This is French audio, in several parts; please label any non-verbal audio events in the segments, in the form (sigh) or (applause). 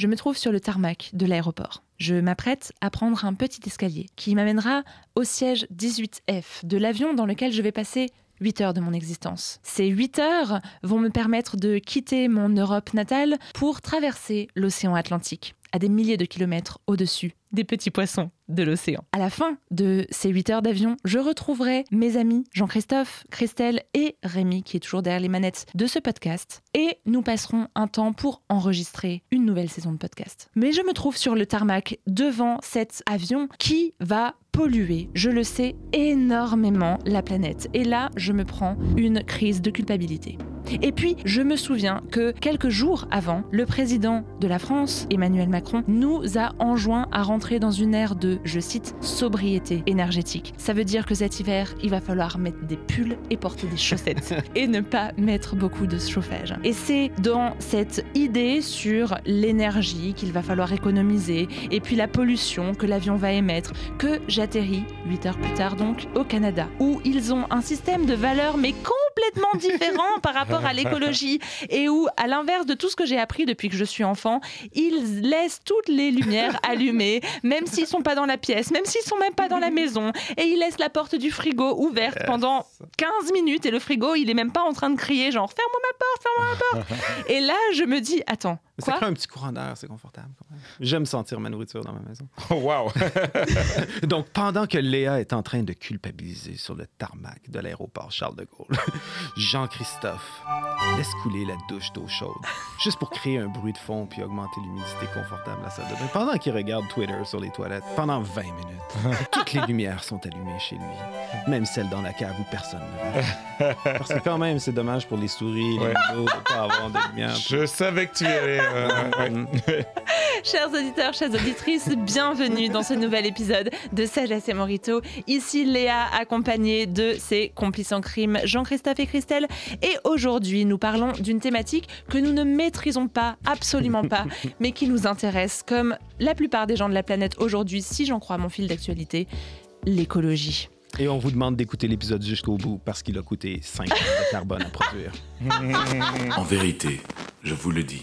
Je me trouve sur le tarmac de l'aéroport. Je m'apprête à prendre un petit escalier qui m'amènera au siège 18F de l'avion dans lequel je vais passer 8 heures de mon existence. Ces 8 heures vont me permettre de quitter mon Europe natale pour traverser l'océan Atlantique à des milliers de kilomètres au-dessus des petits poissons de l'océan. À la fin de ces 8 heures d'avion, je retrouverai mes amis Jean-Christophe, Christelle et Rémi qui est toujours derrière les manettes de ce podcast et nous passerons un temps pour enregistrer une nouvelle saison de podcast. Mais je me trouve sur le tarmac devant cet avion qui va polluer, je le sais, énormément la planète. Et là, je me prends une crise de culpabilité. Et puis, je me souviens que quelques jours avant, le président de la France, Emmanuel Macron, nous a enjoint à rentrer dans une ère de, je cite, sobriété énergétique. Ça veut dire que cet hiver, il va falloir mettre des pulls et porter des chaussettes (laughs) et ne pas mettre beaucoup de chauffage. Et c'est dans cette idée sur l'énergie qu'il va falloir économiser et puis la pollution que l'avion va émettre que j'atterris, 8 heures plus tard donc, au Canada, où ils ont un système de valeurs mais complètement différent par rapport à l'écologie et où, à l'inverse de tout ce que j'ai appris depuis que je suis enfant, ils laissent toutes les lumières (laughs) allumées, même s'ils sont pas dans la pièce, même s'ils sont même pas dans la maison, et ils laissent la porte du frigo ouverte pendant 15 minutes et le frigo, il est même pas en train de crier genre ferme-moi ma porte, ferme-moi ma porte. (laughs) Et là, je me dis attends, ça crée un petit courant d'air, c'est confortable quand même. J'aime sentir ma nourriture dans ma maison. (laughs) Oh, wow! (laughs) Donc, pendant que Léa est en train de culpabiliser sur le tarmac de l'aéroport Charles de Gaulle, (laughs) Jean-Christophe laisse couler la douche d'eau chaude, juste pour créer un bruit de fond puis augmenter l'humidité confortable à la salle de bain. Pendant qu'il regarde Twitter sur les toilettes, pendant 20 minutes, toutes les lumières sont allumées chez lui, même celles dans la cave où personne ne va. Parce que quand même, c'est dommage pour les souris, les Ouais. de pas avoir de lumière. Je savais que tu y allais. Ouais. (laughs) Chers auditeurs, chères auditrices, bienvenue dans ce nouvel épisode de Sagesse et Morito. Ici Léa, accompagnée de ses complices en crime, Jean-Christophe et Christelle. Et aujourd'hui, nous parlons d'une thématique que nous ne maîtrisons pas, absolument pas, (laughs) mais qui nous intéresse, comme la plupart des gens de la planète aujourd'hui, si j'en crois mon fil d'actualité, l'écologie. Et on vous demande d'écouter l'épisode jusqu'au bout parce qu'il a coûté 5 tonnes de carbone à produire. (laughs) En vérité, je vous le dis,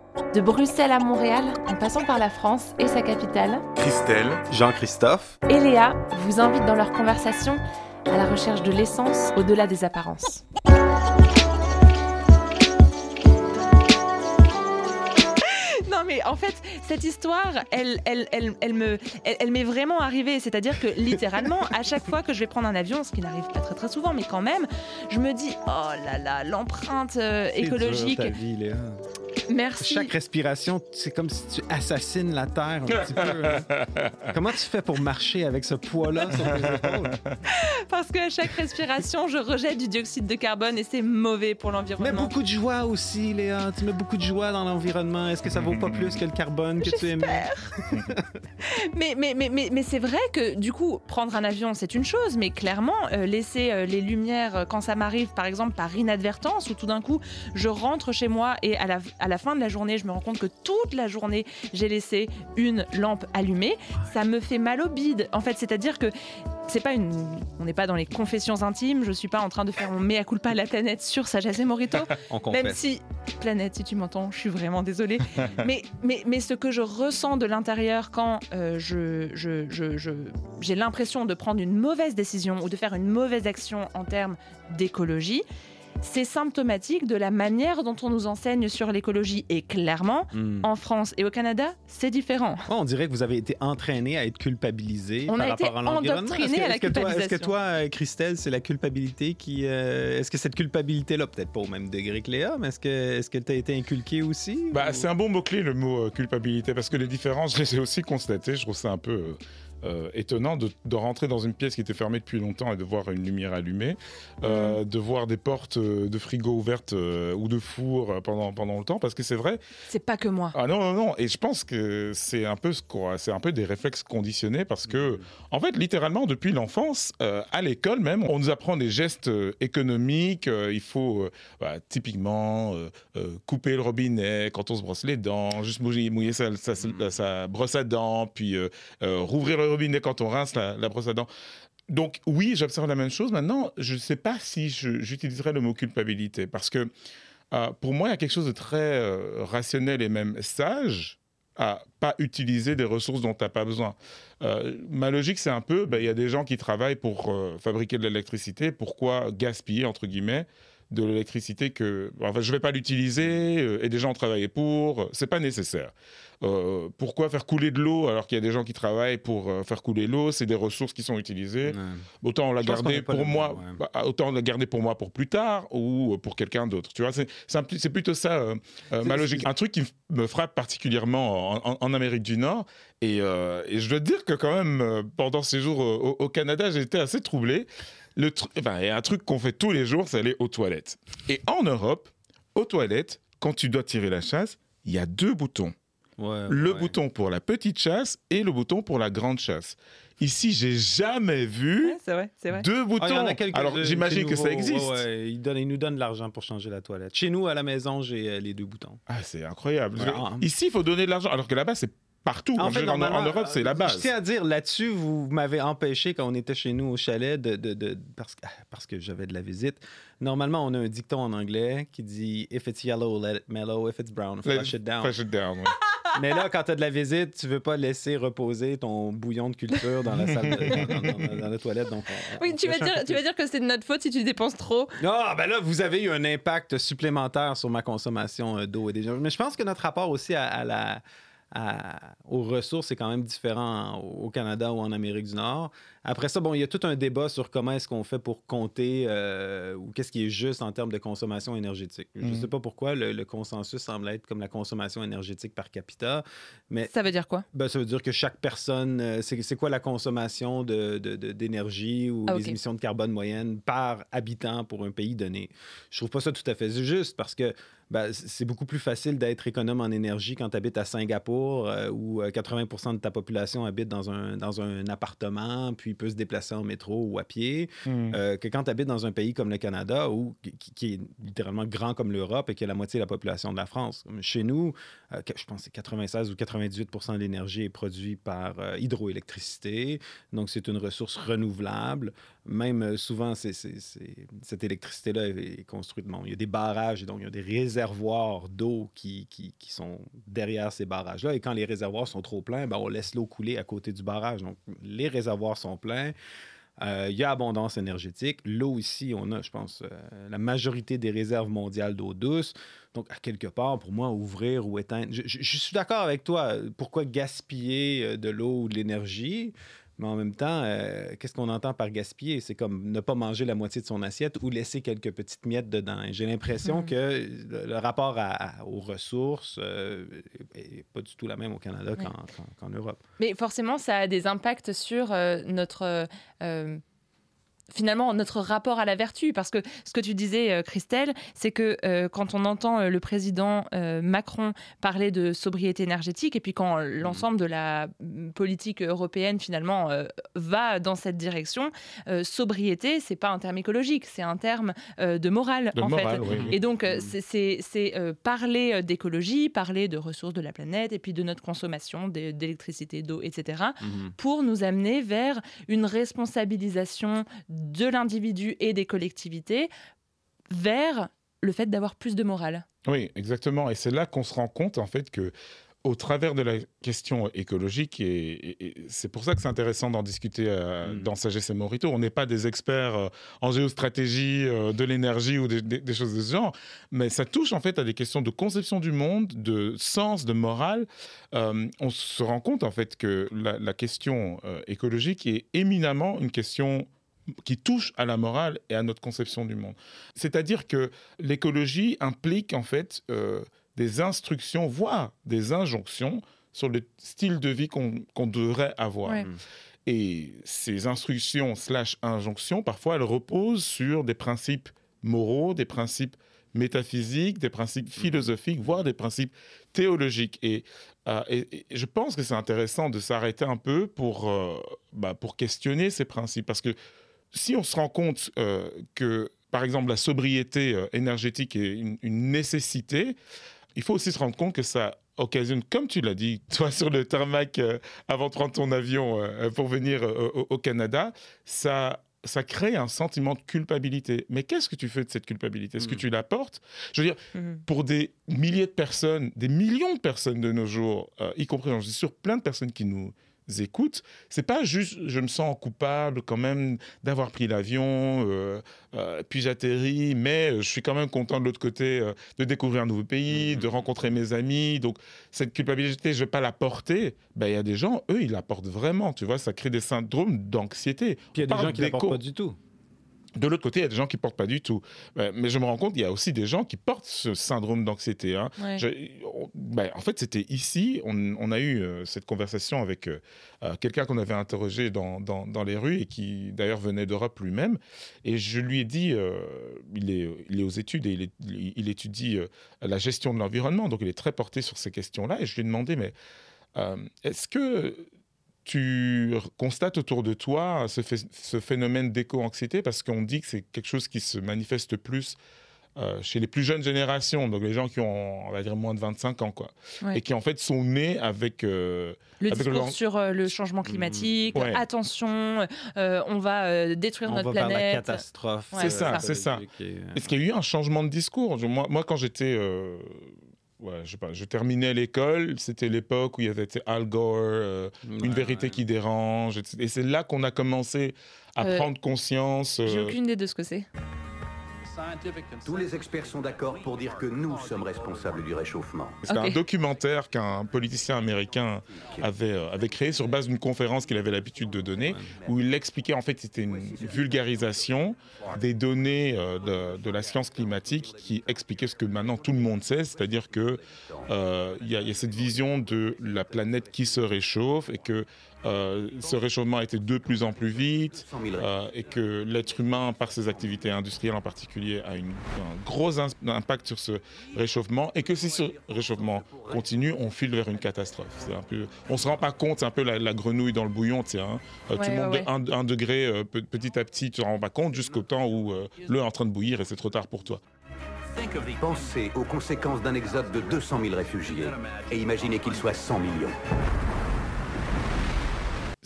De Bruxelles à Montréal, en passant par la France et sa capitale, Christelle, Jean-Christophe, et Léa vous invite dans leur conversation à la recherche de l'essence au-delà des apparences. Non mais en fait, cette histoire, elle, elle, elle, elle me, elle, elle m'est vraiment arrivée. C'est-à-dire que littéralement, à chaque fois que je vais prendre un avion, ce qui n'arrive pas très très souvent, mais quand même, je me dis, oh là là, l'empreinte euh, écologique. ta vie, Léa. Merci. Chaque respiration, c'est comme si tu assassines la Terre un petit peu. hein. (laughs) Comment tu fais pour marcher avec ce poids-là sur tes épaules? Parce qu'à chaque respiration, je rejette du dioxyde de carbone et c'est mauvais pour Mais l'environnement. beaucoup de joie aussi, Léa. Tu mets beaucoup de joie dans l'environnement. Est-ce que ça vaut pas plus que le carbone que tu émets? (laughs) Mais, mais, mais, mais, mais c'est vrai que du coup, prendre un avion, c'est une chose, mais clairement, euh, laisser euh, les lumières euh, quand ça m'arrive, par exemple, par inadvertance, ou tout d'un coup, je rentre chez moi et à la, à la fin de la journée, je me rends compte que toute la journée, j'ai laissé une lampe allumée, ça me fait mal au bide. En fait, c'est-à-dire que c'est pas une. On n'est pas dans les confessions intimes, je suis pas en train de faire mon mea culpa à la planète sur Sagesse et Morito. Même si, planète, si tu m'entends, je suis vraiment désolée. (laughs) mais, mais, mais ce que je ressens de l'intérieur quand euh, je, je, je, je- j'ai l'impression de prendre une mauvaise décision ou de faire une mauvaise action en termes d'écologie, c'est symptomatique de la manière dont on nous enseigne sur l'écologie. Et clairement, Hmm. en France et au Canada, c'est différent. Oh, on dirait que vous avez été entraîné à être culpabilisé On par a été rapport à l'environnement? endoctriné Est-ce que- à la que toi- Est-ce que toi, Christelle, c'est la culpabilité qui... euh, est-ce que cette culpabilité-là, peut-être pas au même degré que Léa, mais est-ce que est-ce que tu as été inculqué aussi? Bah, ou- c'est un bon mot-clé, le mot euh, culpabilité, parce que les différences, je les ai aussi constatées. Je trouve ça un peu euh, euh, étonnant de, de rentrer dans une pièce qui était fermée depuis longtemps et de voir une lumière allumée, euh, de voir des portes euh, de frigo ouvertes euh, ou de four pendant, pendant le temps, parce que c'est vrai. C'est pas que moi. Ah non, non, non. Et je pense que c'est un peu ce qu'on- c'est un peu des réflexes conditionnés parce que, en fait, littéralement, depuis l'enfance, à l'école même, on nous apprend des gestes économiques. il faut, bah, typiquement, couper le robinet quand on se brosse les dents, juste mouiller, mouiller sa, sa- sa- sa brosse à dents, puis rouvrir le quand on rince la, brosse à dents. Donc oui, j'observe la même chose. Maintenant, je ne sais pas si j'utiliserais le mot culpabilité parce que euh, pour moi, il y a quelque chose de très euh, rationnel et même sage à pas utiliser des ressources dont tu n'as pas besoin. Euh, ma logique, c'est un peu, ben, il y a des gens qui travaillent pour fabriquer de l'électricité, pourquoi gaspiller, entre guillemets, de l'électricité que enfin, je vais pas l'utiliser euh, et des gens travaillent pour, c'est pas nécessaire. Euh, pourquoi faire couler de l'eau alors qu'il y a des gens qui travaillent pour euh, faire couler l'eau, c'est des ressources qui sont utilisées. Ouais. Autant la pense qu'on garder pour moi, ouais. bah, autant la garder pour moi pour plus tard ou pour quelqu'un d'autre. Tu vois, c'est plutôt ça euh, euh, ma logique. Un truc qui me frappe particulièrement en, en- en Amérique du Nord et, euh, et je dois te dire que quand même euh, pendant ces jours euh, au, au Canada, j'ai été assez troublé. Le tru- enfin, il y a un truc qu'on fait tous les jours, c'est aller aux toilettes. Et en Europe, aux toilettes, quand tu dois tirer la chasse, il y a deux boutons Ouais, le ouais. bouton pour la petite chasse et le bouton pour la grande chasse. Ici, j'ai jamais vu vrai, vrai. deux boutons. Il y en a quelques- Alors, j'imagine que ça existe. ouais, ouais. Ils, donnent- ils nous donnent de l'argent pour changer la toilette. Chez nous, à la maison, j'ai euh, les deux boutons. Ah, c'est incroyable. Ici, il faut donner de l'argent, alors que là-bas, c'est partout. En fait, en, Europe, c'est la euh, base. Je tiens à dire, là-dessus, vous m'avez empêché quand on était chez nous au chalet, de, de- de- parce, que- (laughs) parce que j'avais de la visite. Normalement, on a un dicton en anglais qui dit If it's yellow, let it mellow. If it's brown, flush it down. Flush it down, ouais. (laughs) Mais là, quand tu as de la visite, tu veux pas laisser reposer ton bouillon de culture dans la salle, de- dans, dans- dans- dans la toilette. Donc on- Oui, on tu vas, dire, tu vas dire que c'est de notre faute si tu dépenses trop? ah, ben là, vous avez eu un impact supplémentaire sur ma consommation euh, d'eau et des Mais je pense que notre rapport aussi à, à la, à- aux ressources est quand même différent au Canada ou en Amérique du Nord. Après ça, bon, il y a tout un débat sur comment est-ce qu'on fait pour compter euh, ou qu'est-ce qui est juste en termes de consommation énergétique. Je ne Mhm. sais pas pourquoi le, le consensus semble être comme la consommation énergétique par capita, mais Ça veut dire quoi? Ben, ça veut dire que chaque personne, euh, c'est c'est quoi la consommation de- de- de- d'énergie ou Ah, les ok. émissions de carbone moyennes par habitant pour un pays donné? Je trouve pas ça tout à fait juste parce que ben, c'est beaucoup plus facile d'être économe en énergie quand tu habites à Singapour euh, où euh, 80% de ta population habite dans un, dans un appartement puis peut se déplacer en métro ou à pied Hmm. euh, que quand tu habites dans un pays comme le Canada, ou qui, qui est littéralement grand comme l'Europe et qui a la moitié de la population de la France. Chez nous, euh, je pense que c'est 96 ou 98% de l'énergie est produite par euh, hydroélectricité. Donc, c'est une ressource renouvelable. Même euh, souvent, cette électricité-là est, construite. Bon, il y a des barrages et donc il y a des réservoirs d'eau qui, qui, sont derrière ces barrages-là. Et quand les réservoirs sont trop pleins, ben, on laisse l'eau couler à côté du barrage. Donc, les réservoirs sont pleins. Euh, Il y a abondance énergétique. L'eau ici, on a, je pense, euh, la majorité des réserves mondiales d'eau douce. Donc, à quelque part, pour moi, ouvrir ou éteindre. Je suis d'accord avec toi. Pourquoi gaspiller euh, de l'eau ou de l'énergie? Mais en même temps, euh, qu'est-ce qu'on entend par gaspiller? C'est comme ne pas manger la moitié de son assiette ou laisser quelques petites miettes dedans. J'ai l'impression Mhm. que le, le rapport à- à- aux ressources n'est pas du tout la même au Canada qu'en Europe. Mais forcément, ça a des impacts sur euh, notre. Finalement, notre rapport à la vertu, parce que ce que tu disais, euh, Christelle, c'est que euh, quand on entend euh, le président euh, Macron parler de sobriété énergétique, et puis quand l'ensemble de la mm, politique européenne finalement euh, va dans cette direction, sobriété, c'est pas un terme écologique, c'est un terme de morale De en morale, fait. oui. Et donc, Mhm. c'est- parler d'écologie, parler de ressources de la planète, et puis de notre consommation d'é- d'électricité, d'eau, etc., pour nous amener vers une responsabilisation de l'individu et des collectivités vers le fait d'avoir plus de morale. Oui, exactement. Et c'est là qu'on se rend compte, en fait, que au travers de la question écologique, et, et- et c'est pour ça que c'est intéressant d'en discuter euh, Mm. dans Sagesse et Morito, on n'est pas des experts euh, en géostratégie, euh, de l'énergie ou des, des- des choses de ce genre, mais ça touche en fait à des questions de conception du monde, de sens, de morale. Euh, on se rend compte en fait que la, la question euh, écologique est éminemment une question qui touche à la morale et à notre conception du monde. C'est-à-dire que l'écologie implique en fait euh, des instructions, voire des injonctions sur le style de vie qu'on qu'on devrait avoir. Ouais. Et ces instructions slash injonctions, parfois, elles reposent sur des principes moraux, des principes métaphysiques, des principes philosophiques, voire des principes théologiques. Et, euh, et- et je pense que c'est intéressant de s'arrêter un peu pour, euh, bah, pour questionner ces principes. Parce que si on se rend compte euh, que, par exemple, la sobriété euh, énergétique est une, une nécessité, il faut aussi se rendre compte que ça occasionne, comme tu l'as dit, toi sur le tarmac euh, avant de prendre ton avion pour venir au, au Canada, ça, ça crée un sentiment de culpabilité. Mais qu'est-ce que tu fais de cette culpabilité? Est-ce que Mm. tu la portes? Je veux dire, Mhm. pour des milliers de personnes, des millions de personnes de nos jours, y compris, j'en suis sûr, plein de personnes qui nous écoutent, c'est pas juste je me sens coupable quand même d'avoir pris l'avion, euh, euh, puis j'atterris, mais je suis quand même content de l'autre côté euh, de découvrir un nouveau pays, de rencontrer mes amis. Donc cette culpabilité, je vais pas la porter. Ben il y a des gens, eux, ils la portent vraiment. Tu vois, ça crée des syndromes d'anxiété. Puis il y a des gens qui ne portent pas du tout. De l'autre côté, il y a des gens qui portent pas du tout. Euh, Mais je me rends compte, il y a aussi des gens qui portent ce syndrome d'anxiété. hein. Ouais. Je- on- ben, en fait, c'était ici, on, on a eu euh, cette conversation avec euh, quelqu'un qu'on avait interrogé dans, dans, dans les rues et qui d'ailleurs venait d'Europe lui-même. Et je lui ai dit, euh, il, est, il est aux études et il, est- il- il étudie la gestion de l'environnement, donc il est très porté sur ces questions-là. Et je lui ai demandé, mais est-ce que tu constates autour de toi ce, phé- ce phénomène d'éco-anxiété parce qu'on dit que c'est quelque chose qui se manifeste plus euh, chez les plus jeunes générations, donc les gens qui ont, on va dire, moins de 25 ans, quoi. Ouais. Et qui, en fait, sont nés avec... euh, Le Avec discours sur euh, le changement climatique, Ouais. attention, euh, on va euh, détruire On notre va vers la planète. catastrophe. Ouais, C'est ça, c'est ça. et, Est-ce qu'il y a eu un changement de discours? Moi, quand j'étais... ouais, je sais pas, je terminais l'école, c'était l'époque où il y avait Al Gore, euh, Une vérité ouais. qui dérange, etc. Et c'est là qu'on a commencé à Euh, prendre conscience... J'ai euh, aucune idée de ce que c'est. Tous les experts sont d'accord pour dire que nous sommes responsables du réchauffement. Ok. un documentaire qu'un politicien américain avait, euh, avait créé sur base d'une conférence qu'il avait l'habitude de donner, où il expliquait, en fait, c'était une vulgarisation des données euh, de, de la science climatique qui expliquait ce que maintenant tout le monde sait, c'est-à-dire que euh, y a cette vision de la planète qui se réchauffe et que euh, ce réchauffement a été de plus en plus vite, 100 000 euh, et que l'être humain, par ses activités industrielles en particulier, a une- un gros in- impact sur ce réchauffement, et que si ce réchauffement continue, on file vers une catastrophe. C'est un peu, on se rend pas compte, c'est un peu la, la grenouille dans le bouillon, tu hein. Euh, Ouais, le monde ouais, de un, un degré euh, pe- petit à petit, tu te rends pas compte jusqu'au temps où euh, l'eau est en train de bouillir et c'est trop tard pour toi. Pensez aux conséquences d'un exode de 200 000 réfugiés et imaginez qu'ils soient 100 millions.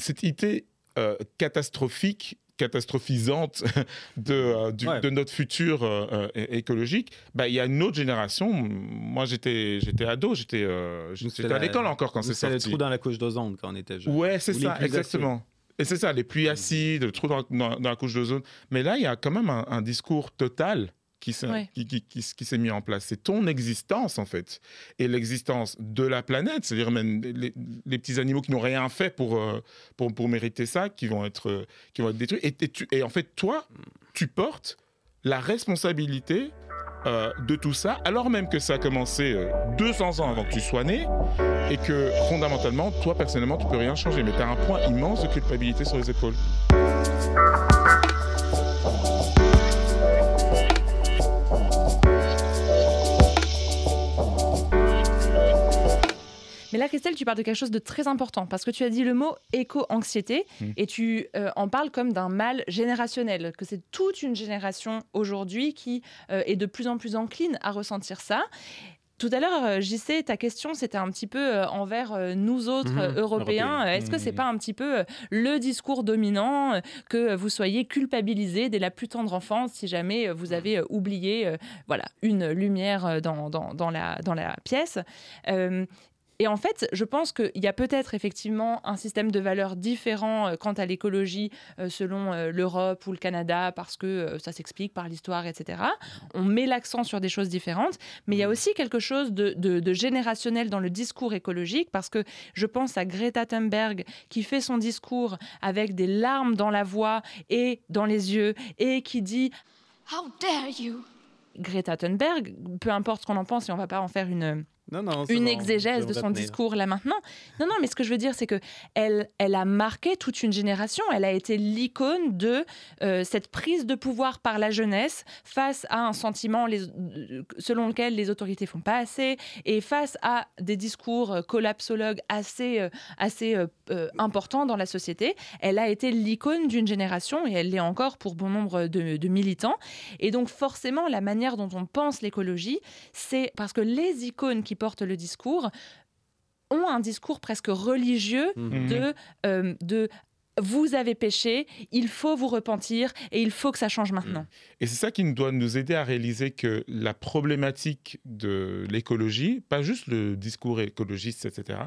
Cette idée euh, catastrophique, catastrophisante (laughs) de, euh, du- Ouais. de notre futur euh, écologique, bah, il y a une autre génération. Moi, j'étais, j'étais ado, j'étais, euh, j'étais à l'école encore quand c'est C'est le sorti. trou dans la couche d'ozone quand on était jeune. Ouais, c'est ça, exactement. Et c'est ça, les pluies acides, le trou dans, dans- dans la couche d'ozone. Mais là, il y a quand même un, un discours total qui s'est Ouais. qui, qui- qui- qui s'est mis en place. C'est ton existence, en fait. Et l'existence de la planète, c'est-à-dire même les, les petits animaux qui n'ont rien fait pour, euh, pour, pour mériter ça, qui vont être, euh, qui vont être détruits. Et, et tu- et en fait, toi, tu portes la responsabilité euh, de tout ça, alors même que ça a commencé euh, 200 ans avant que tu sois né, et que fondamentalement, toi personnellement, tu peux rien changer, mais tu as un poids immense de culpabilité sur les épaules. Mais là, Christelle, tu parles de quelque chose de très important parce que tu as dit le mot éco-anxiété Mm. et tu euh, en parles comme d'un mal générationnel, que c'est toute une génération aujourd'hui qui euh, est de plus en plus encline à ressentir ça. Tout à l'heure, euh, JC, ta question, c'était un petit peu envers nous autres euh, Européens. Est-ce que c'est Mhm. pas un petit peu le discours dominant que vous soyez culpabilisé dès la plus tendre enfance si jamais vous avez oublié voilà, une lumière dans, dans, dans la, dans la pièce Euh, et en fait, je pense qu'il y a peut-être effectivement un système de valeurs différent euh, quant à l'écologie euh, selon euh, l'Europe ou le Canada, parce que euh, ça s'explique par l'histoire, etc. On met l'accent sur des choses différentes, mais il y a aussi quelque chose de, de- de générationnel dans le discours écologique, parce que je pense à Greta Thunberg qui fait son discours avec des larmes dans la voix et dans les yeux, et qui dit How dare you? Greta Thunberg, peu importe ce qu'on en pense, et on va pas en faire une Non, non, c'est une bon, exégèse de son retenir. discours là maintenant. Non, non, mais ce que je veux dire, c'est que elle, elle a marqué toute une génération. Elle a été l'icône de euh, cette prise de pouvoir par la jeunesse face à un sentiment les- selon lequel les autorités font pas assez et face à des discours euh, collapsologues assez, euh, assez euh, euh, importants dans la société. Elle a été l'icône d'une génération et elle l'est encore pour bon nombre de, de militants. Et donc forcément, la manière dont on pense l'écologie, c'est parce que les icônes qui portent le discours ont un discours presque religieux Mhm. de, euh, de vous avez péché, il faut vous repentir et il faut que ça change maintenant. Et c'est ça qui nous doit nous aider à réaliser que la problématique de l'écologie, pas juste le discours écologiste, etc.,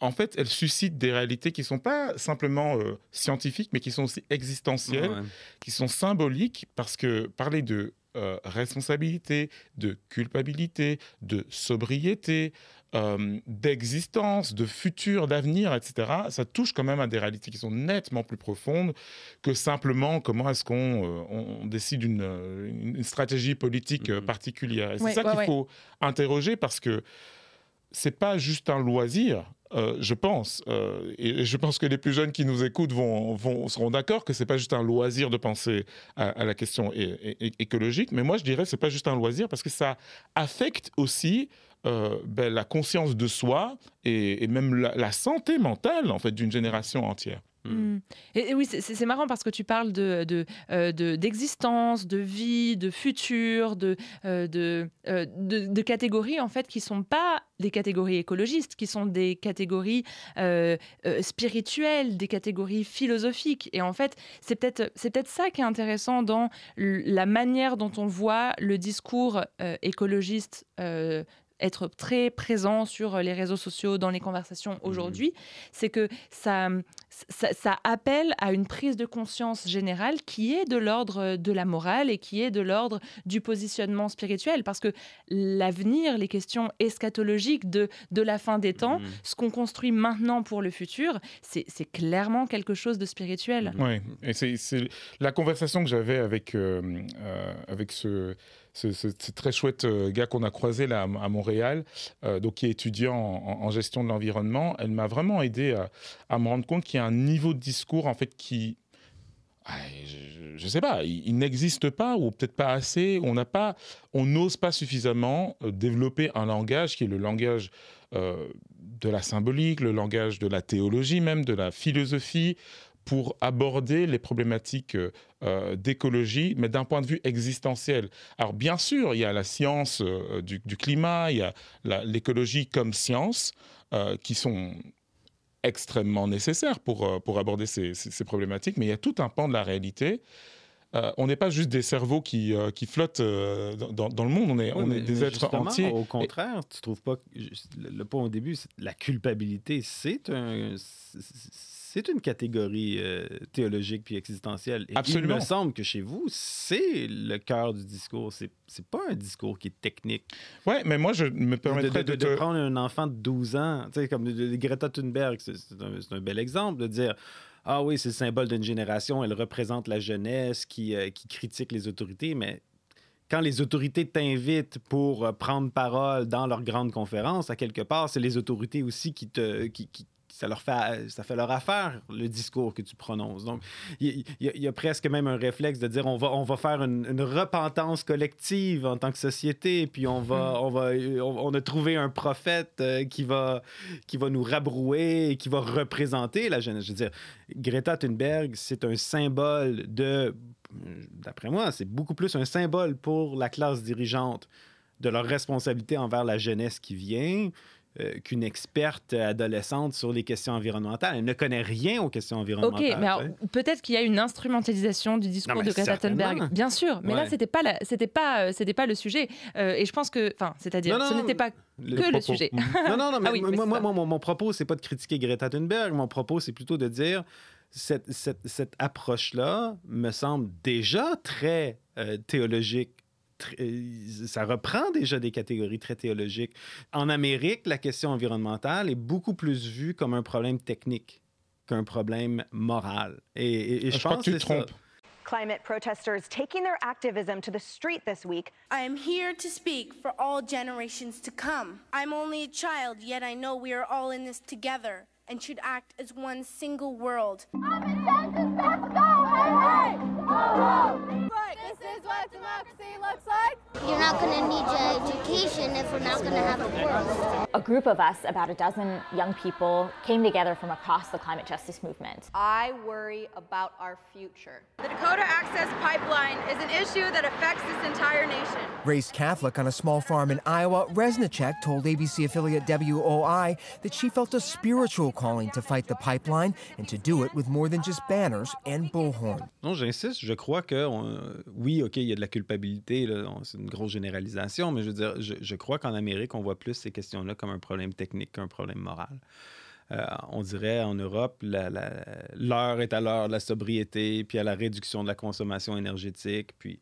en fait, elle suscite des réalités qui ne sont pas simplement euh, scientifiques, mais qui sont aussi existentielles, Ouais. qui sont symboliques, parce que parler de euh, responsabilité, de culpabilité, de sobriété, euh, d'existence, de futur, d'avenir, etc., ça touche quand même à des réalités qui sont nettement plus profondes que simplement comment est-ce qu'on euh, on décide une, stratégie politique Mhm. particulière. Et c'est Ouais, ça ouais, qu'il ouais. faut interroger parce que c'est pas juste un loisir. Euh, je pense, euh, et je pense que les plus jeunes qui nous écoutent vont, seront d'accord que c'est pas juste un loisir de penser à, la question écologique, mais moi je dirais que c'est pas juste un loisir parce que ça affecte aussi euh, ben, la conscience de soi et, et même la, la santé mentale en fait d'une génération entière. Mm. Et, et oui, c'est- marrant parce que tu parles euh, de- d'existence, de, vie, de futur, de, euh, euh, de, de catégories en fait qui sont pas des catégories écologistes, qui sont des catégories spirituelles, des catégories philosophiques. Et en fait, c'est peut-être c'est peut-être ça qui est intéressant dans la manière dont on voit le discours écologiste. Euh, être très présent sur les réseaux sociaux, dans les conversations aujourd'hui, c'est que ça, ça, ça appelle à une prise de conscience générale qui est de l'ordre de la morale et qui est de l'ordre du positionnement spirituel. Parce que l'avenir, les questions eschatologiques de, de la fin des temps, Mhm. ce qu'on construit maintenant pour le futur, c'est clairement quelque chose de spirituel. Oui, et c'est c'est la conversation que j'avais avec, euh, euh, avec ce, ce, très chouette euh, gars qu'on a croisé là à, Montréal, euh, donc qui est étudiant en, gestion de l'environnement. Elle m'a vraiment aidé à, me rendre compte qu'il y a un niveau de discours en fait qui ah, je ne sais pas, il, n'existe pas ou peut-être pas assez. On n'a pas, on n'ose pas suffisamment euh, développer un langage qui est le langage de la symbolique, le langage de la théologie même, de la philosophie, pour aborder les problématiques euh, euh, d'écologie, mais d'un point de vue existentiel. Alors bien sûr, il y a la science euh, du, du climat, il y a l'écologie comme science, euh, qui sont extrêmement nécessaires pour, pour aborder ces, ces- ces problématiques, mais il y a tout un pan de la réalité. Euh, on n'est pas juste des cerveaux qui, euh, qui flottent euh, dans, le monde, on est, Oui, on mais- est des êtres entiers. Au contraire, tu trouves pas que le, le point au début, la culpabilité, c'est un, c'est une catégorie euh, théologique puis existentielle. Et Absolument. Il me semble que chez vous, c'est le cœur du discours. C'est, c'est pas un discours qui est technique. Ouais, mais moi, je me permettrais de- de, de te- prendre un enfant de 12 ans, tu sais, comme de, Greta Thunberg, c'est, c'est un, c'est un bel exemple de dire. Ah oui, c'est le symbole d'une génération, elle représente la jeunesse qui, euh, qui critique les autorités, mais quand les autorités t'invitent pour euh, prendre parole dans leur grande conférence, à quelque part, c'est les autorités aussi qui te. Qui, qui- ça leur fait, ça fait leur affaire, le discours que tu prononces. Donc, il y, a- il y a presque même un réflexe de dire on va, on va faire une, une repentance collective en tant que société, puis on va, on va, on, on a trouvé un prophète euh, qui va, qui va nous rabrouer et qui va représenter la jeunesse. Je veux dire, Greta Thunberg, c'est un symbole de, d'après moi, c'est beaucoup plus un symbole pour la classe dirigeante de leur responsabilité envers la jeunesse qui vient euh, qu'une experte adolescente sur les questions environnementales. Elle ne connaît rien aux questions Ok, environnementales. mais alors, peut-être qu'il y a une instrumentalisation du discours Non, mais de Greta Thunberg, bien sûr. Mais là, c'était pas, la- c'était pas, euh, c'était pas le sujet. Euh, et je pense que, enfin, c'est-à-dire, Non, ce non, n'était pas Le que le sujet. Non, non, non, (laughs) mais Ah oui, moi, oui, moi, moi, mon, mon propos, c'est pas de critiquer Greta Thunberg. Mon propos, c'est plutôt de dire cette, cette, cette approche-là me semble déjà très euh, théologique. Euh, ça reprend déjà des catégories très théologiques. En Amérique, la question environnementale est beaucoup plus vue comme un problème technique qu'un problème moral. Et, et- et je, Je crois pense que tu te c'est ça. trompes. Climate protesters taking their activism to the street this week. I am here to speak for all generations to come. I'm only a child, yet I know we are all in this together and should act as one single world. This is what democracy looks like. You're not going to need your education if we're not going to have a world. A group of us, about a dozen young people, came together from across the climate justice movement. I worry about our future. The Dakota Access Pipeline is an issue that affects this entire nation. Raised Catholic on a small farm in Iowa, Resnicek told ABC affiliate WOI that she felt a spiritual calling to fight the pipeline and to do it with more than just banners and bullhorn. Non, j'insiste, je crois que on- oui, OK, il y a de la culpabilité, c'est une grosse généralisation, mais je veux dire, je, crois qu'en Amérique, on voit plus ces questions-là comme un problème technique qu'un problème moral. Euh, on dirait en Europe, l'heure est à l'heure de la sobriété, puis à la réduction de la consommation énergétique, puis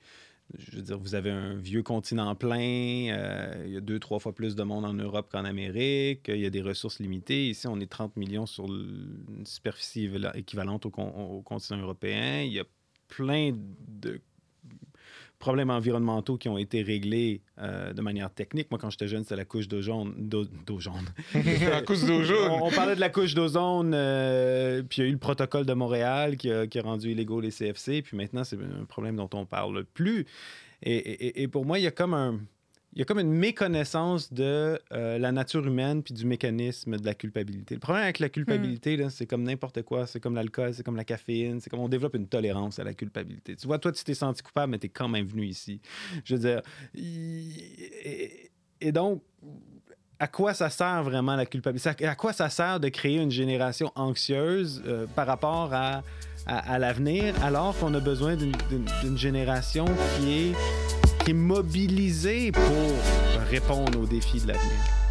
je veux dire, vous avez un vieux continent plein, euh, il y a deux, trois fois plus de monde en Europe qu'en Amérique, il y a des ressources limitées. Ici, on est 30 millions sur une superficie équivalente au continent européen. Il y a plein de problèmes environnementaux qui ont été réglés euh, de manière technique. Moi, quand j'étais jeune, c'était la couche d'ozone. d'o- d'ozone. La couche d'ozone. on, on parlait de la couche d'ozone, euh, puis il y a eu le protocole de Montréal qui a, qui a rendu illégaux les CFC, puis maintenant, c'est un problème dont on parle plus. Et, et- et pour moi, il y a comme un... Il y a comme une méconnaissance de euh, la nature humaine puis du mécanisme de la culpabilité. Le problème avec la culpabilité, là, c'est comme n'importe quoi. C'est comme l'alcool, c'est comme la caféine. C'est comme on développe une tolérance à la culpabilité. Tu vois, toi, tu t'es senti coupable, mais tu es quand même venu ici. Je veux dire... Et, et donc, à quoi ça sert vraiment la culpabilité? À quoi ça sert de créer une génération anxieuse euh, par rapport à, à, à l'avenir alors qu'on a besoin d'une génération qui est, mobilisée pour répondre aux défis de l'avenir?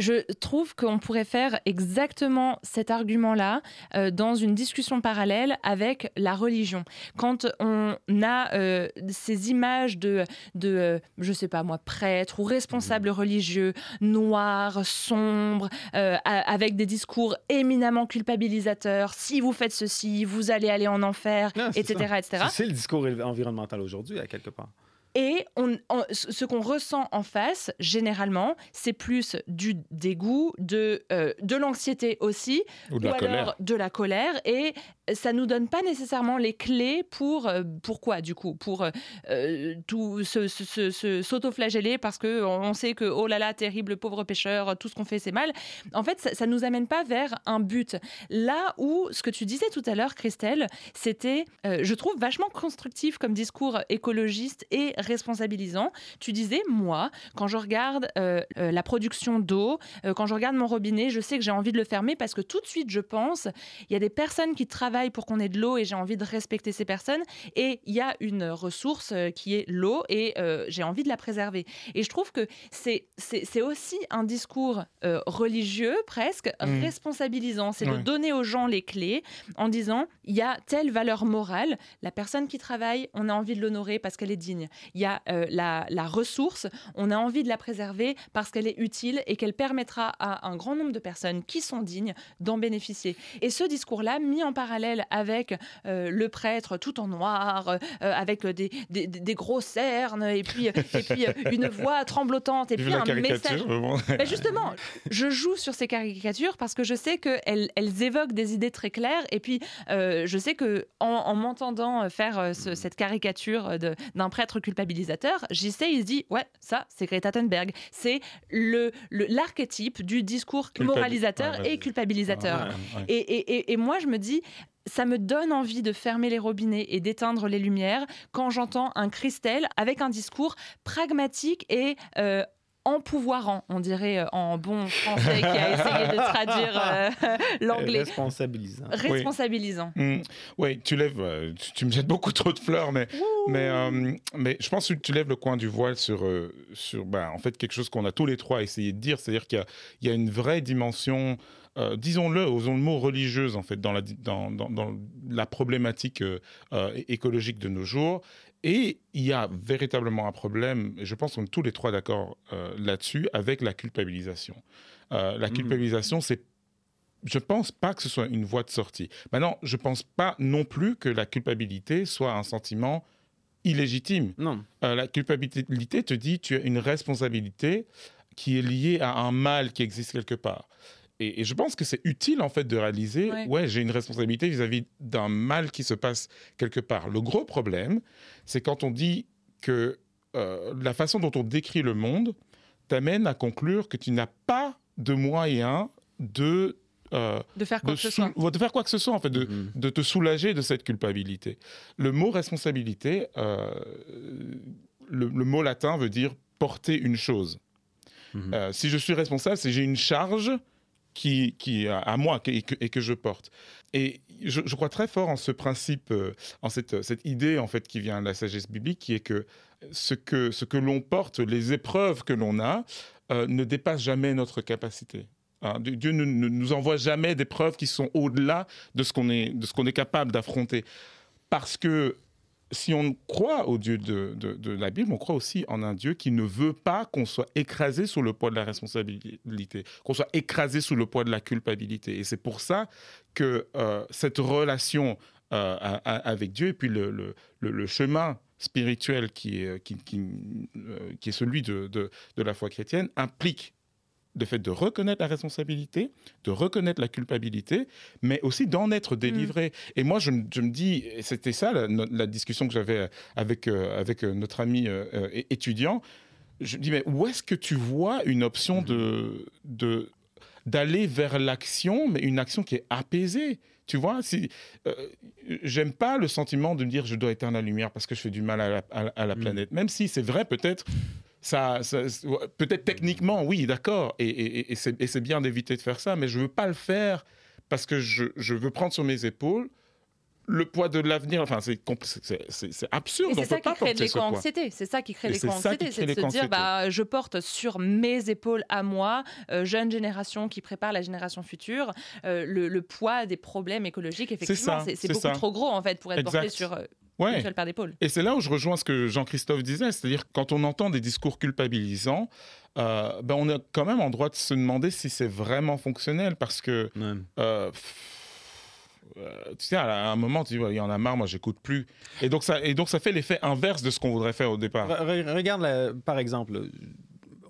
Je trouve qu'on pourrait faire exactement cet argument-là euh, dans une discussion parallèle avec la religion. Quand on a euh, ces images de, de euh, je sais pas moi, prêtres ou responsables religieux, noirs, sombres, euh, avec des discours éminemment culpabilisateurs, si vous faites ceci, vous allez aller en enfer, Non, etc., etc. C'est le discours environnemental aujourd'hui, à quelque part. Et on, on- ce qu'on ressent en face, généralement, c'est plus du dégoût, de, euh, de l'anxiété aussi, Ou de la alors colère. de la colère. Et ça nous donne pas nécessairement les clés pour euh, pourquoi du coup? Pour euh, tout se- s'autoflageller parce que on sait que oh là là terrible pauvre pêcheur tout ce qu'on fait c'est mal en fait ça, ça nous amène pas vers un but là où ce que tu disais tout à l'heure Christelle c'était euh, je trouve vachement constructif comme discours écologiste et responsabilisant tu disais moi quand je regarde euh, euh, la production d'eau euh, quand je regarde mon robinet je sais que j'ai envie de le fermer parce que tout de suite je pense il y a des personnes qui travaillent pour qu'on ait de l'eau et j'ai envie de respecter ces personnes. Et il y a une ressource qui est l'eau et euh, j'ai envie de la préserver. Et je trouve que c'est aussi un discours religieux presque Mm. responsabilisant. C'est de donner aux gens les clés en disant il y a telle valeur morale. La personne qui travaille, on a envie de l'honorer parce qu'elle est digne. Il y a euh, la, la ressource, on a envie de la préserver parce qu'elle est utile et qu'elle permettra à un grand nombre de personnes qui sont dignes d'en bénéficier. Et ce discours-là, mis en parallèle avec euh, le prêtre tout en noir, euh, avec des, des, des gros cernes et puis, et puis (laughs) une voix tremblotante et puis un message. Ben justement, je joue sur ces caricatures parce que je sais qu'elles elles évoquent des idées très claires et puis je sais que en, en m'entendant faire ce- cette caricature d'un prêtre culpabilisateur, j'y sais, il se dit ouais ça c'est Greta Thunberg, c'est le l'archétype du discours moralisateur ouais. et culpabilisateur. Ouais, ouais. Et, et- et- et moi, je me dis, ça me donne envie de fermer les robinets et d'éteindre les lumières quand j'entends un Christelle avec un discours pragmatique et euh, empouvoirant, on dirait euh, en bon français qui a essayé de traduire euh, (laughs) l'anglais. Responsabilisant. Responsabilisant. Mm. Oui, tu lèves, euh, tu, tu me jettes beaucoup trop de fleurs, mais, mais, euh, mais je pense que tu lèves le coin du voile sur, euh, sur ben, en fait, quelque chose qu'on a tous les trois essayé de dire, c'est-à-dire qu'il y a, il y a une vraie dimension, euh, disons-le, osons le mot religieuse, en fait, dans la, dans, dans, dans la problématique euh, euh, écologique de nos jours. Et il y a véritablement un problème, et je pense qu'on est tous les trois d'accord euh, là-dessus, avec la culpabilisation. Euh, la Mhm. culpabilisation, c'est je pense pas que ce soit une voie de sortie. Maintenant, je pense pas non plus que la culpabilité soit un sentiment illégitime. Non. Euh, la culpabilité te dit tu as une responsabilité qui est liée à un mal qui existe quelque part. Et, et je pense que c'est utile en fait de réaliser, Ouais. ouais, j'ai une responsabilité vis-à-vis d'un mal qui se passe quelque part. Le gros problème, c'est quand on dit que euh, la façon dont on décrit le monde t'amène à conclure que tu n'as pas de moyens de euh, De faire quoi de que ce soit. de faire quoi que ce soit, en fait, de, de te soulager de cette culpabilité. Le mot responsabilité, euh, le, le mot latin veut dire porter une chose. Euh, si je suis responsable, c'est j'ai une charge qui, qui à, à moi et que, je porte. Et je, crois très fort en ce principe, euh, en cette, idée en fait qui vient de la sagesse biblique, qui est que ce que, l'on porte, les épreuves que l'on a, euh, ne dépassent jamais notre capacité. Hein, Dieu ne nous envoie jamais des preuves qui sont au-delà de ce qu'on est, de ce qu'on est capable d'affronter. Parce que si on croit au Dieu de, de- la Bible, on croit aussi en un Dieu qui ne veut pas qu'on soit écrasé sous le poids de la responsabilité, qu'on soit écrasé sous le poids de la culpabilité. Et c'est pour ça que euh, cette relation euh, avec Dieu et puis le, chemin spirituel qui est, euh, celui de la foi chrétienne implique le fait de reconnaître la responsabilité, de reconnaître la culpabilité, mais aussi d'en être délivré. Et moi, je, me- je me dis, c'était ça la, discussion que j'avais avec, euh, avec euh, notre ami euh, euh, étudiant, je me dis, mais où est-ce que tu vois une option de, de, d'aller vers l'action, mais une action qui est apaisée? Tu vois, si, euh, j'aime pas le sentiment de me dire je dois éteindre la lumière parce que je fais du mal à la, à la- à la planète. Même si c'est vrai, peut-être, ça, ça- peut-être techniquement, oui, d'accord, et, et- et c'est bien d'éviter de faire ça, mais je veux pas le faire parce que je, je veux prendre sur mes épaules le poids de l'avenir. Enfin, c'est absurde. C'est on ça qui crée l'éco-anxiété. C'est ça qui crée l'éco-anxiété. C'est de se dire, bah, je porte sur mes épaules à moi, euh, jeune génération qui prépare la génération future, euh, le, le poids des problèmes écologiques. Effectivement, c'est beaucoup ça. trop gros en fait pour être porté sur euh, Ouais. une seule paire d'épaules. Et c'est là où je rejoins ce que Jean-Christophe disait, c'est-à-dire quand on entend des discours culpabilisants, euh, ben on a quand même en droit de se demander si c'est vraiment fonctionnel, parce que euh, euh, tu sais, à un moment, tu dis, Ouais, il y en a marre, moi, j'écoute plus. Et donc, ça, et donc, ça fait l'effet inverse de ce qu'on voudrait faire au départ. Re- re- regarde, la- par exemple,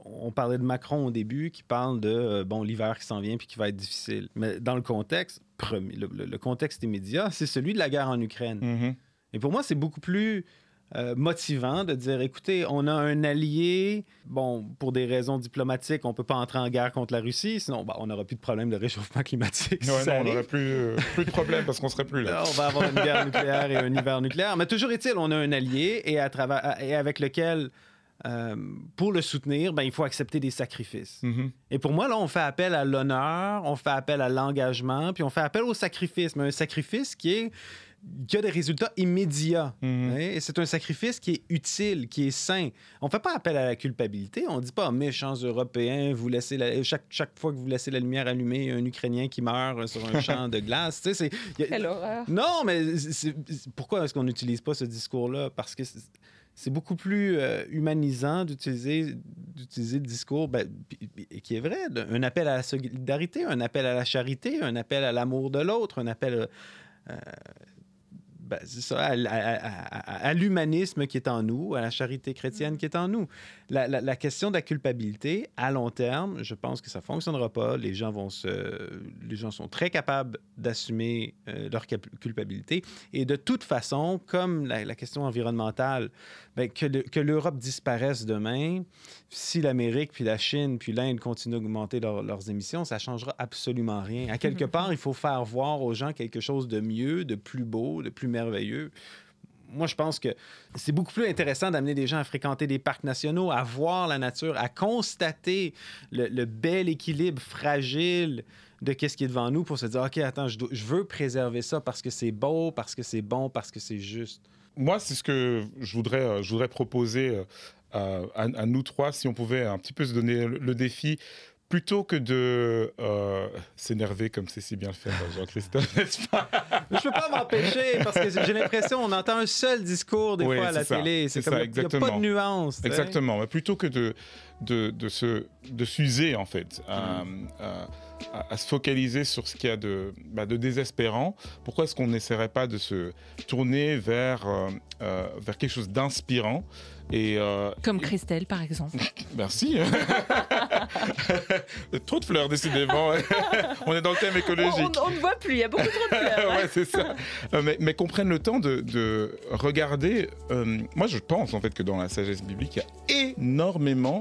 on parlait de Macron au début qui parle de bon l'hiver qui s'en vient puis qui va être difficile. Mais dans le contexte, premier, le, le- le contexte immédiat, c'est celui de la guerre en Ukraine. Mm-hmm. Et pour moi, c'est beaucoup plus euh, motivant de dire écoutez, on a un allié. Bon, pour des raisons diplomatiques, on peut pas entrer en guerre contre la Russie, sinon bah, on n'aura plus de problème de réchauffement climatique. Ouais, non, on n'aurait plus, euh, plus de problème parce qu'on serait plus là. On va avoir une guerre nucléaire et un hiver nucléaire. Mais toujours est-il, on a un allié et, à travers, et avec lequel, euh, pour le soutenir, ben, il faut accepter des sacrifices. Mm-hmm. Et pour moi, là, on fait appel à l'honneur, on fait appel à l'engagement, puis on fait appel au sacrifice. Mais un sacrifice qui est qui a des résultats immédiats. Mm-hmm. hein, Et c'est un sacrifice qui est utile, qui est sain. On ne fait pas appel à la culpabilité. On ne dit pas, méchants Européens, vous laissez la- chaque, chaque fois que vous laissez la lumière allumée, il y a un Ukrainien qui meurt sur un (laughs) champ de glace. Tu sais, c'est- a- Quelle horreur. non, mais c'est- pourquoi est-ce qu'on n'utilise pas ce discours-là? Parce que c'est- c'est beaucoup plus euh, humanisant d'utiliser d'utiliser le discours ben, qui est vrai, un appel à la solidarité, un appel à la charité, un appel à l'amour de l'autre, un appel euh, ben, c'est ça, à, à- à- à- à l'humanisme qui est en nous, à la charité chrétienne qui est en nous. La, la- la question de la culpabilité, à long terme, je pense que ça ne fonctionnera pas. Les gens, vont se, les gens sont très capables d'assumer euh, leur culpabilité. Et de toute façon, comme la, la question environnementale, ben, que, le- que l'Europe disparaisse demain, si l'Amérique, puis la Chine, puis l'Inde continuent d'augmenter leur- leurs émissions, ça ne changera absolument rien. À quelque part, il faut faire voir aux gens quelque chose de mieux, de plus beau, de plus merveilleux. Moi, je pense que c'est beaucoup plus intéressant d'amener des gens à fréquenter des parcs nationaux, à voir la nature, à constater le, bel équilibre fragile de qu'est-ce qui est devant nous pour se dire, OK, attends, je, veux préserver ça parce que c'est beau, parce que c'est bon, parce que c'est juste. Moi, c'est ce que je voudrais, euh, je voudrais proposer euh, à, nous trois, si on pouvait un petit peu se donner le défi plutôt que de euh, s'énerver comme c'est si bien le fait Jean-Christophe, (laughs) n'est-ce pas? Je peux pas m'empêcher parce que j'ai l'impression on entend un seul discours des Oui, fois à la ça. télé. C'est comme ça, il n'y a pas de nuance. Exactement. Mais plutôt que de, de, de, se, de s'user, en fait, à, à- à- à se focaliser sur ce qu'il y a de, bah, de désespérant, pourquoi est-ce qu'on n'essaierait pas de se tourner vers, euh, euh, vers quelque chose d'inspirant et, euh, Comme Christelle, par exemple. (laughs) Merci. (laughs) (laughs) trop de fleurs, décidément. (laughs) on est dans le thème écologique. On, on ne voit plus, il y a beaucoup trop de (laughs) fleurs. ouais, c'est ça. Mais, mais qu'on prenne le temps de, de regarder. euh, moi, je pense en fait que dans la sagesse biblique, il y a énormément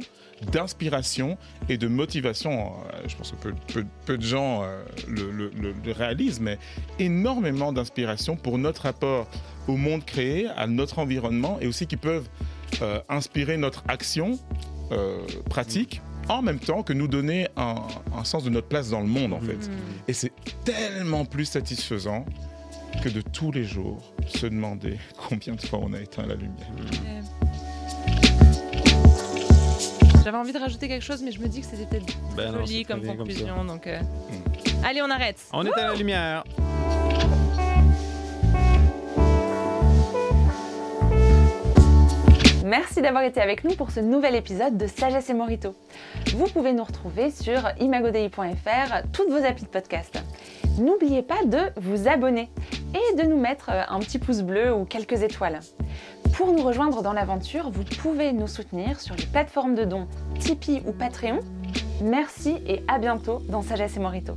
d'inspiration et de motivation. Euh, Je pense que peu, peu- peu de gens euh, le, le- le- le réalisent, mais énormément d'inspiration pour notre rapport au monde créé, à notre environnement, et aussi qui peuvent euh, inspirer notre action euh, pratique. En même temps que nous donner un, un sens de notre place dans le monde, en fait. Et c'est tellement plus satisfaisant que de tous les jours se demander (laughs) combien de fois on a éteint la lumière. J'avais envie de rajouter quelque chose, mais je me dis que c'était peut-être Ben joli comme conclusion. donc, euh, Allez, on arrête. On est à la lumière. Merci d'avoir été avec nous pour ce nouvel épisode de Sagesse et Morito. Vous pouvez nous retrouver sur imagodei.fr, toutes vos applis de podcast. N'oubliez pas de vous abonner et de nous mettre euh, un petit pouce bleu ou quelques étoiles. Pour nous rejoindre dans l'aventure, vous pouvez nous soutenir sur les plateformes de dons Tipeee ou Patreon. Merci et à bientôt dans Sagesse et Morito.